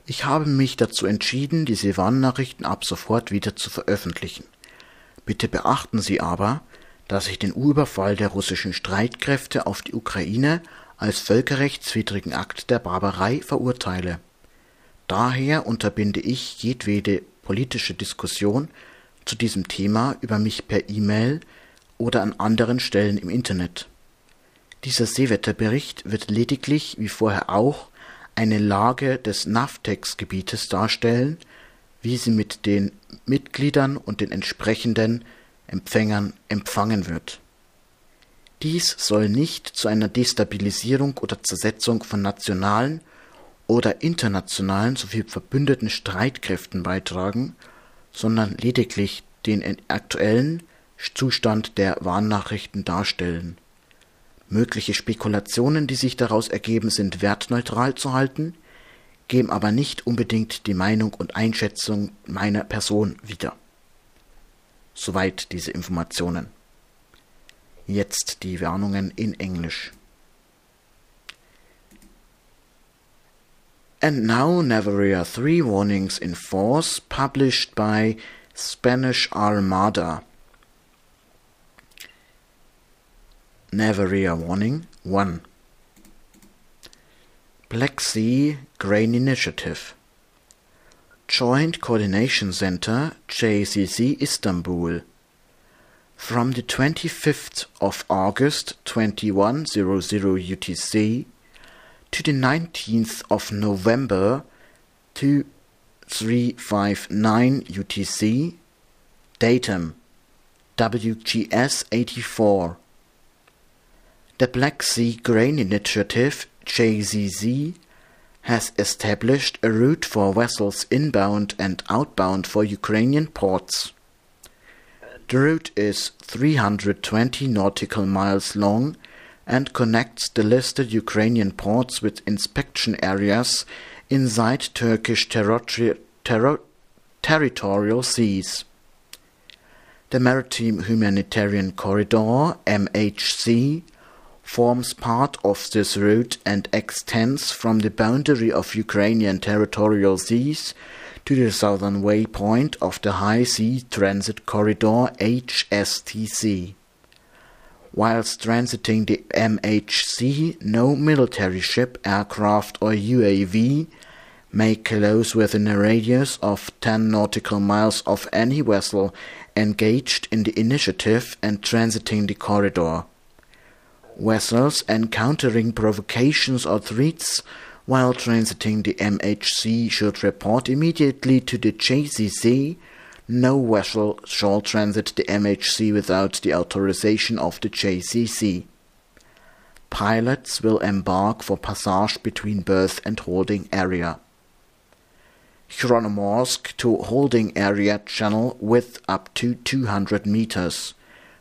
Ich habe mich dazu entschieden, die Sevan-Nachrichten ab sofort wieder zu veröffentlichen. Bitte beachten Sie aber, dass ich den Überfall der russischen Streitkräfte auf die Ukraine als völkerrechtswidrigen Akt der Barbarei verurteile. Daher unterbinde ich jedwede politische Diskussion zu diesem Thema über mich per E-Mail oder an anderen Stellen im Internet. Dieser Seewetterbericht wird lediglich, wie vorher auch, eine Lage des NAVTEX-Gebietes darstellen, wie sie mit den Mitgliedern und den entsprechenden Empfängern empfangen wird. Dies soll nicht zu einer Destabilisierung oder Zersetzung von nationalen oder internationalen sowie verbündeten Streitkräften beitragen, sondern lediglich den aktuellen Zustand der Warnnachrichten darstellen. Mögliche Spekulationen, die sich daraus ergeben, sind wertneutral zu halten, geben aber nicht unbedingt die Meinung und Einschätzung meiner Person wieder. Soweit diese Informationen. Jetzt die Warnungen in Englisch. And now Navarre 3 warnings in force published by Spanish Armada. Navarre warning 1. Black Sea Grain Initiative. Joint Coordination Center JCC Istanbul. From the 25th of August 2100 UTC to the 19th of November 2359 UTC datum WGS 84 The Black Sea Grain Initiative JCC has established a route for vessels inbound and outbound for Ukrainian ports. The route is 320 nautical miles long and connects the listed Ukrainian ports with inspection areas inside Turkish ter territorial seas. The Maritime Humanitarian Corridor MHC forms part of this route and extends from the boundary of Ukrainian territorial seas to the southern waypoint of the High Sea Transit Corridor HSTC. Whilst transiting the MHC, no military ship, aircraft, or UAV may close within a radius of 10 nautical miles of any vessel engaged in the initiative and transiting the corridor. Vessels encountering provocations or threats while transiting the MHC should report immediately to the JCC. No vessel shall transit the MHC without the authorization of the JCC. Pilots will embark for passage between berth and holding area. Chronomorsk to holding area channel width up to 200 meters.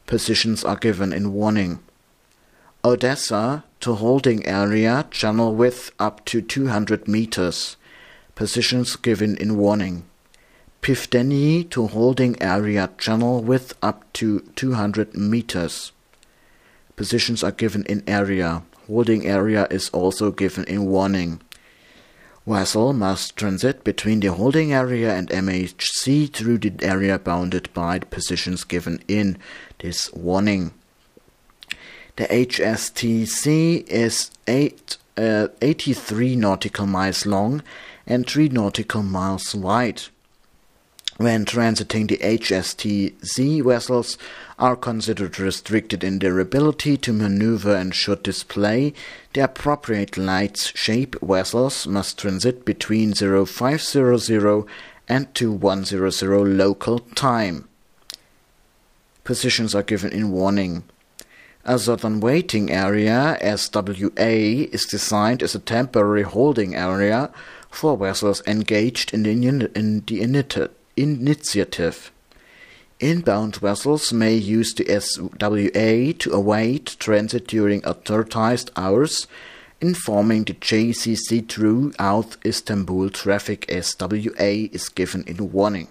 Positions are given in warning. Odessa to holding area channel width up to 200 meters. Positions given in warning. Pifdeni to holding area channel width up to 200 meters. Positions are given in area. Holding area is also given in warning. Vessel must transit between the holding area and MHC through the area bounded by the positions given in this warning. The HSTC is eight, uh, 83 nautical miles long and 3 nautical miles wide. When transiting the HSTZ vessels are considered restricted in their ability to maneuver and should display the appropriate lights shape vessels must transit between 0500 and 2100 local time. Positions are given in warning. A southern waiting area, SWA, is designed as a temporary holding area for vessels engaged in the, in the initiative. Inbound vessels may use the SWA to await transit during advertised hours, informing the JCC throughout Istanbul traffic SWA is given in warning.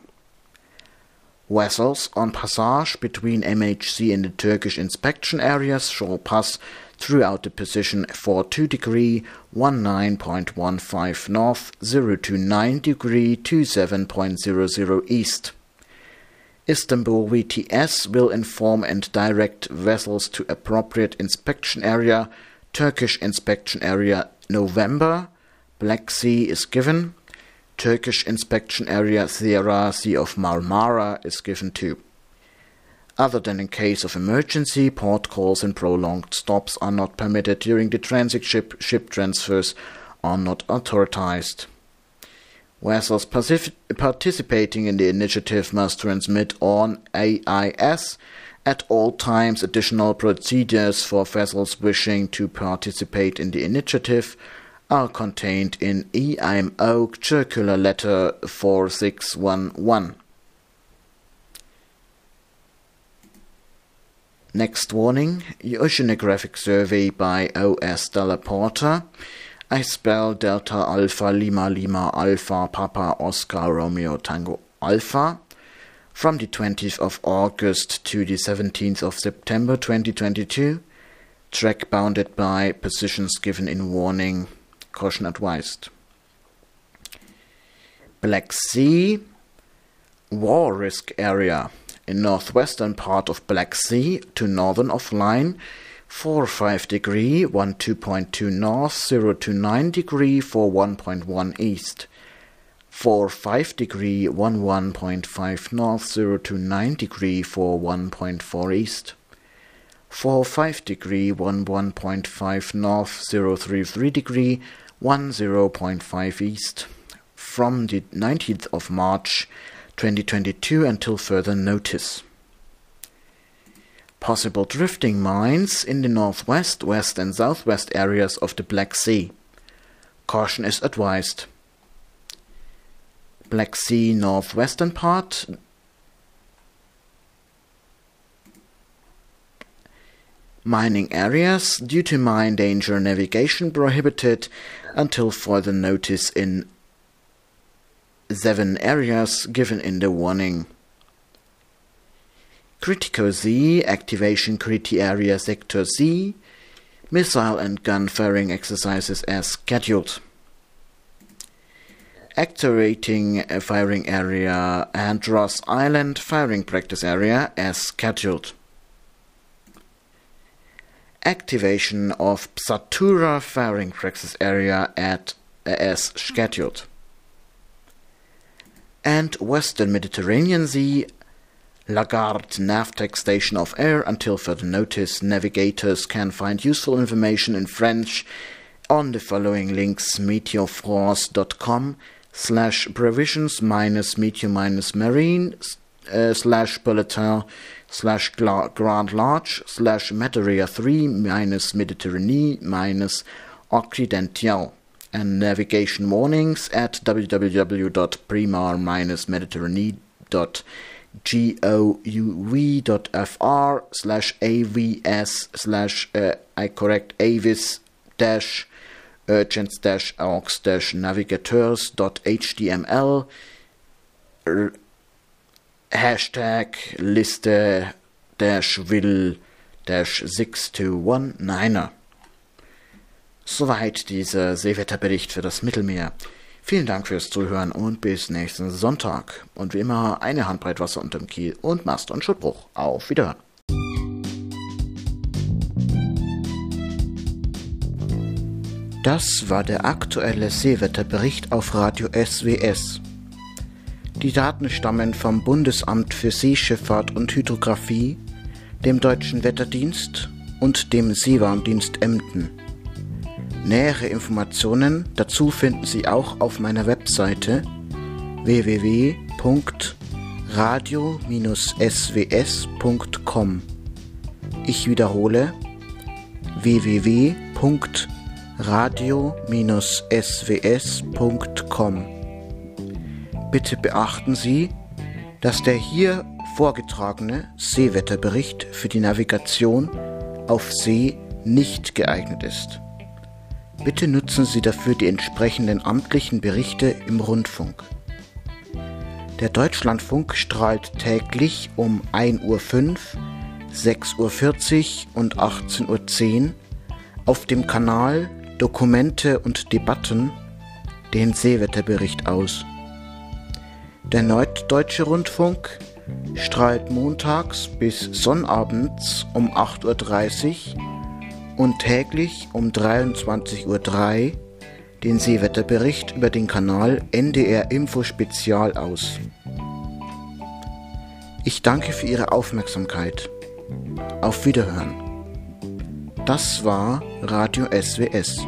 Vessels on passage between MHC and the Turkish inspection areas shall pass throughout the position 42 degree 19.15 north 029 degree 27.00 east. Istanbul VTS will inform and direct vessels to appropriate inspection area, Turkish inspection area November, Black Sea is given, Turkish inspection area Sierra Sea of Marmara is given too. Other than in case of emergency, port calls and prolonged stops are not permitted during the transit ship, ship transfers are not authorized. Vessels participating in the initiative must transmit on AIS at all times additional procedures for vessels wishing to participate in the initiative are contained in EIMO Circular Letter 4611. Next warning Oceanographic survey by O.S. Della Porta. I spell Delta Alpha Lima Lima Alpha Papa Oscar Romeo Tango Alpha from the 20th of August to the 17th of September 2022. Track bounded by positions given in warning. Caution advised. Black Sea War Risk Area. In northwestern part of Black Sea to northern of line 45 degree 12.2 north 0 to 9 degree 41.1 east. 45 degree 11.5 north 0 to 9 degree 41.4 east. 45 degree 11.5 north 033 degree 10.5 east from the 19th of March 2022 until further notice. Possible drifting mines in the northwest, west, and southwest areas of the Black Sea. Caution is advised. Black Sea northwestern part. Mining areas due to mine danger navigation prohibited until further notice in seven areas given in the warning. Critical Z, Activation Criti Area Sector Z, missile and gun firing exercises as scheduled. Activating firing area and Ross Island firing practice area as scheduled. Activation of Psatura firing practice area at as scheduled and Western Mediterranean Sea, Lagarde Navtex Station of Air until further notice. Navigators can find useful information in French on the following links meteorfrance.com slash provisions minus meteor minus marine uh, slash bulletin slash grand large slash Materia 3 minus Mediterranee minus Occidental. And navigation warnings at www.primar-mediterranee.gouv.fr slash avs slash uh, I correct avis dash urgents dash aux dash navigateurs dot html hashtag liste dash will dash 6219 Soweit dieser Seewetterbericht für das Mittelmeer. Vielen Dank fürs Zuhören und bis nächsten Sonntag. Und wie immer eine Handbreit Wasser unterm Kiel und Mast und Schuttbruch. Auf Wiederhören. Das war der aktuelle Seewetterbericht auf Radio SWS. Die Daten stammen vom Bundesamt für Seeschifffahrt und Hydrographie, dem Deutschen Wetterdienst und dem Seewarndienst Emden. Nähere Informationen dazu finden Sie auch auf meiner Webseite www.radio-sws.com. Ich wiederhole www.radio-sws.com. Bitte beachten Sie, dass der hier vorgetragene Seewetterbericht für die Navigation auf See nicht geeignet ist. Bitte nutzen Sie dafür die entsprechenden amtlichen Berichte im Rundfunk. Der Deutschlandfunk strahlt täglich um 1.05 Uhr, 6.40 Uhr und 18.10 Uhr auf dem Kanal Dokumente und Debatten den Seewetterbericht aus. Der Norddeutsche Rundfunk strahlt montags bis sonnabends um 8.30 Uhr und täglich um 23.03 Uhr den Seewetterbericht über den Kanal NDR Info Spezial aus. Ich danke für Ihre Aufmerksamkeit. Auf Wiederhören. Das war Radio SWS.